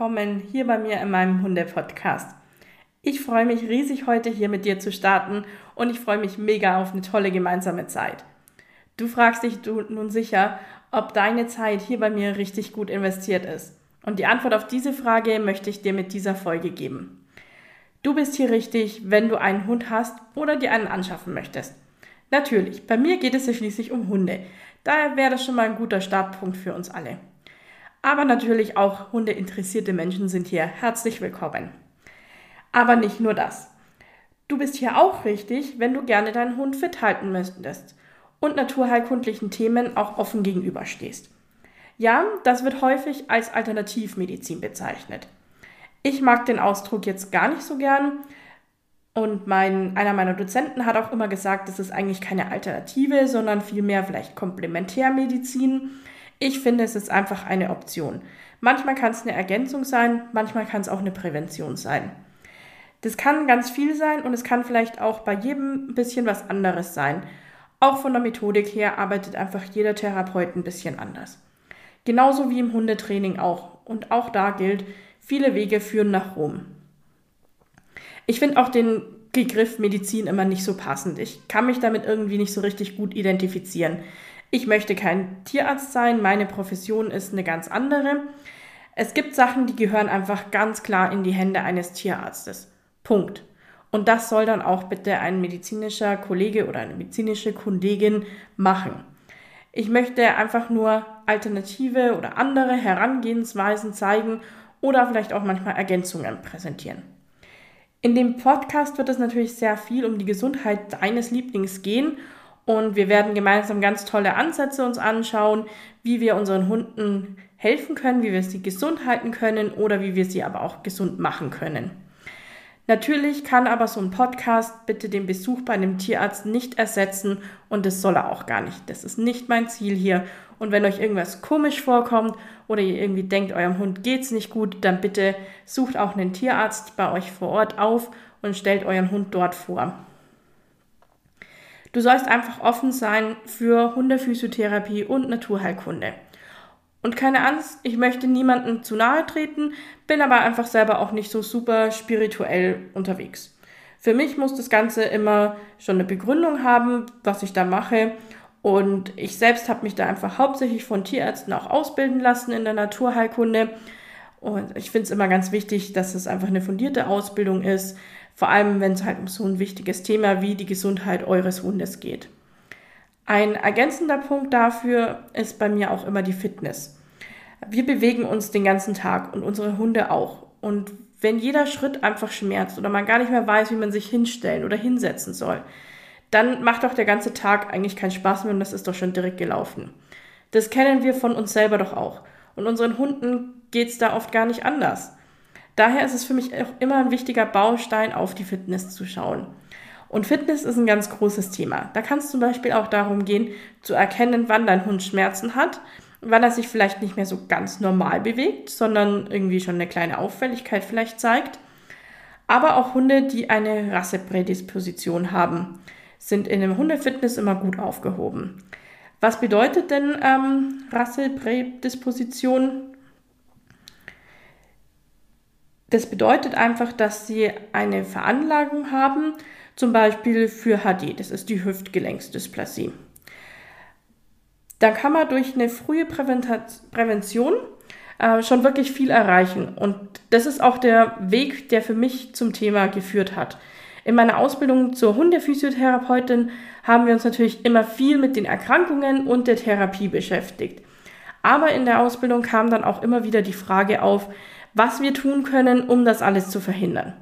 Willkommen hier bei mir in meinem Hunde-Podcast. Ich freue mich riesig, heute hier mit dir zu starten und ich freue mich mega auf eine tolle gemeinsame Zeit. Du fragst dich nun sicher, ob deine Zeit hier bei mir richtig gut investiert ist. Und die Antwort auf diese Frage möchte ich dir mit dieser Folge geben. Du bist hier richtig, wenn du einen Hund hast oder dir einen anschaffen möchtest. Natürlich, bei mir geht es ja schließlich um Hunde. Daher wäre das schon mal ein guter Startpunkt für uns alle. Aber natürlich auch hundeinteressierte Menschen sind hier herzlich willkommen. Aber nicht nur das. Du bist hier auch richtig, wenn du gerne deinen Hund fit halten möchtest und naturheilkundlichen Themen auch offen gegenüberstehst. Ja, das wird häufig als Alternativmedizin bezeichnet. Ich mag den Ausdruck jetzt gar nicht so gern. Und mein, einer meiner Dozenten hat auch immer gesagt, das ist eigentlich keine Alternative, sondern vielmehr vielleicht Komplementärmedizin. Ich finde, es ist einfach eine Option. Manchmal kann es eine Ergänzung sein, manchmal kann es auch eine Prävention sein. Das kann ganz viel sein und es kann vielleicht auch bei jedem ein bisschen was anderes sein. Auch von der Methodik her arbeitet einfach jeder Therapeut ein bisschen anders. Genauso wie im Hundetraining auch. Und auch da gilt, Viele Wege führen nach Rom. Ich finde auch den Begriff Medizin immer nicht so passend. Ich kann mich damit irgendwie nicht so richtig gut identifizieren. Ich möchte kein Tierarzt sein, meine Profession ist eine ganz andere. Es gibt Sachen, die gehören einfach ganz klar in die Hände eines Tierarztes. Punkt. Und das soll dann auch bitte ein medizinischer Kollege oder eine medizinische Kollegin machen. Ich möchte einfach nur alternative oder andere Herangehensweisen zeigen oder vielleicht auch manchmal Ergänzungen präsentieren. In dem Podcast wird es natürlich sehr viel um die Gesundheit deines Lieblings gehen und wir werden gemeinsam ganz tolle Ansätze uns anschauen, wie wir unseren Hunden helfen können, wie wir sie gesund halten können oder wie wir sie aber auch gesund machen können. Natürlich kann aber so ein Podcast bitte den Besuch bei einem Tierarzt nicht ersetzen und das soll er auch gar nicht. Das ist nicht mein Ziel hier. Und wenn euch irgendwas komisch vorkommt oder ihr irgendwie denkt, eurem Hund geht's nicht gut, dann bitte sucht auch einen Tierarzt bei euch vor Ort auf und stellt euren Hund dort vor. Du sollst einfach offen sein für Hundephysiotherapie und Naturheilkunde. Und keine Angst, ich möchte niemandem zu nahe treten, bin aber einfach selber auch nicht so super spirituell unterwegs. Für mich muss das Ganze immer schon eine Begründung haben, was ich da mache. Und ich selbst habe mich da einfach hauptsächlich von Tierärzten auch ausbilden lassen in der Naturheilkunde. Und ich finde es immer ganz wichtig, dass es einfach eine fundierte Ausbildung ist, vor allem wenn es halt um so ein wichtiges Thema wie die Gesundheit eures Hundes geht. Ein ergänzender Punkt dafür ist bei mir auch immer die Fitness. Wir bewegen uns den ganzen Tag und unsere Hunde auch. Und wenn jeder Schritt einfach schmerzt oder man gar nicht mehr weiß, wie man sich hinstellen oder hinsetzen soll, dann macht doch der ganze Tag eigentlich keinen Spaß mehr und das ist doch schon direkt gelaufen. Das kennen wir von uns selber doch auch. Und unseren Hunden geht es da oft gar nicht anders. Daher ist es für mich auch immer ein wichtiger Baustein, auf die Fitness zu schauen. Und Fitness ist ein ganz großes Thema. Da kann es zum Beispiel auch darum gehen, zu erkennen, wann dein Hund Schmerzen hat, wann er sich vielleicht nicht mehr so ganz normal bewegt, sondern irgendwie schon eine kleine Auffälligkeit vielleicht zeigt. Aber auch Hunde, die eine Rasseprädisposition haben, sind in einem Hundefitness immer gut aufgehoben. Was bedeutet denn ähm, Rasseprädisposition? Das bedeutet einfach, dass sie eine Veranlagung haben, zum Beispiel für HD, das ist die Hüftgelenksdysplasie. Da kann man durch eine frühe Prävention äh, schon wirklich viel erreichen. Und das ist auch der Weg, der für mich zum Thema geführt hat. In meiner Ausbildung zur Hundephysiotherapeutin haben wir uns natürlich immer viel mit den Erkrankungen und der Therapie beschäftigt. Aber in der Ausbildung kam dann auch immer wieder die Frage auf, was wir tun können, um das alles zu verhindern.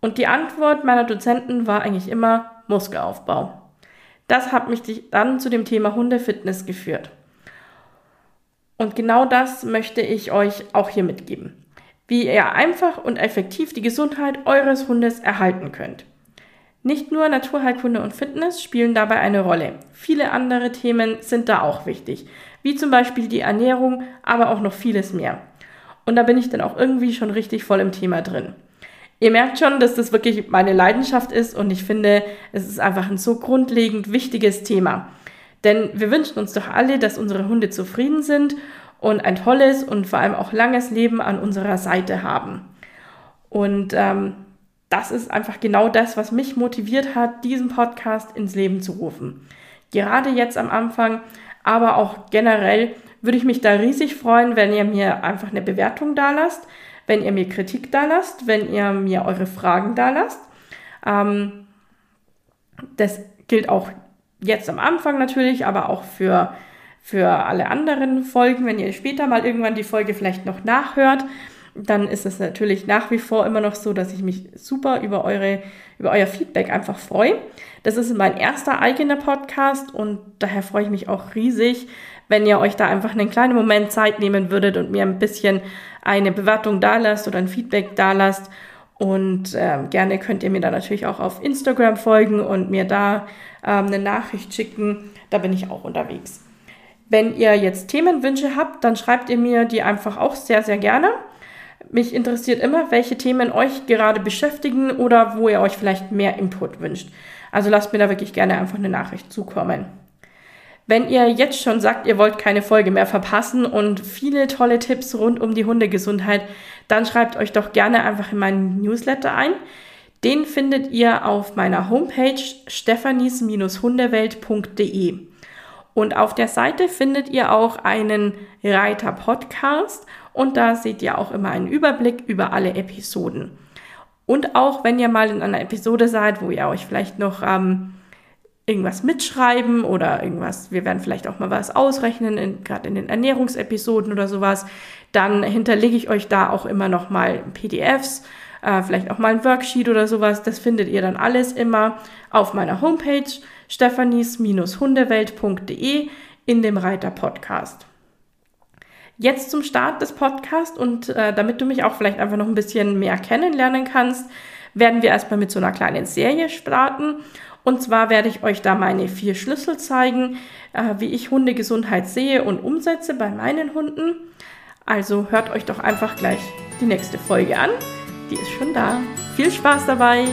Und die Antwort meiner Dozenten war eigentlich immer Muskelaufbau. Das hat mich dann zu dem Thema Hundefitness geführt. Und genau das möchte ich euch auch hier mitgeben. Wie ihr einfach und effektiv die Gesundheit eures Hundes erhalten könnt. Nicht nur Naturheilkunde und Fitness spielen dabei eine Rolle. Viele andere Themen sind da auch wichtig, wie zum Beispiel die Ernährung, aber auch noch vieles mehr. Und da bin ich dann auch irgendwie schon richtig voll im Thema drin. Ihr merkt schon, dass das wirklich meine Leidenschaft ist und ich finde, es ist einfach ein so grundlegend wichtiges Thema. Denn wir wünschen uns doch alle, dass unsere Hunde zufrieden sind und ein tolles und vor allem auch langes Leben an unserer Seite haben. Und ähm, das ist einfach genau das, was mich motiviert hat, diesen Podcast ins Leben zu rufen. Gerade jetzt am Anfang, aber auch generell würde ich mich da riesig freuen, wenn ihr mir einfach eine Bewertung da lasst, wenn ihr mir Kritik da lasst, wenn ihr mir eure Fragen da lasst. Ähm, das gilt auch jetzt am Anfang natürlich, aber auch für, für alle anderen Folgen. Wenn ihr später mal irgendwann die Folge vielleicht noch nachhört, dann ist es natürlich nach wie vor immer noch so, dass ich mich super über eure, über euer Feedback einfach freue. Das ist mein erster eigener Podcast und daher freue ich mich auch riesig, wenn ihr euch da einfach einen kleinen Moment Zeit nehmen würdet und mir ein bisschen eine Bewertung da lasst oder ein Feedback da lasst. Und äh, gerne könnt ihr mir da natürlich auch auf Instagram folgen und mir da ähm, eine Nachricht schicken. Da bin ich auch unterwegs. Wenn ihr jetzt Themenwünsche habt, dann schreibt ihr mir die einfach auch sehr, sehr gerne. Mich interessiert immer, welche Themen euch gerade beschäftigen oder wo ihr euch vielleicht mehr Input wünscht. Also lasst mir da wirklich gerne einfach eine Nachricht zukommen. Wenn ihr jetzt schon sagt, ihr wollt keine Folge mehr verpassen und viele tolle Tipps rund um die Hundegesundheit, dann schreibt euch doch gerne einfach in meinen Newsletter ein. Den findet ihr auf meiner Homepage stephanies-hundewelt.de. Und auf der Seite findet ihr auch einen Reiter Podcast und da seht ihr auch immer einen Überblick über alle Episoden. Und auch wenn ihr mal in einer Episode seid, wo ihr euch vielleicht noch ähm, irgendwas mitschreiben oder irgendwas, wir werden vielleicht auch mal was ausrechnen, gerade in den Ernährungsepisoden oder sowas, dann hinterlege ich euch da auch immer noch mal PDFs, äh, vielleicht auch mal ein Worksheet oder sowas. Das findet ihr dann alles immer auf meiner Homepage stephanies-hundewelt.de in dem Reiter Podcast. Jetzt zum Start des Podcasts und äh, damit du mich auch vielleicht einfach noch ein bisschen mehr kennenlernen kannst, werden wir erstmal mit so einer kleinen Serie starten. Und zwar werde ich euch da meine vier Schlüssel zeigen, äh, wie ich Hundegesundheit sehe und umsetze bei meinen Hunden. Also hört euch doch einfach gleich die nächste Folge an. Die ist schon da. Viel Spaß dabei!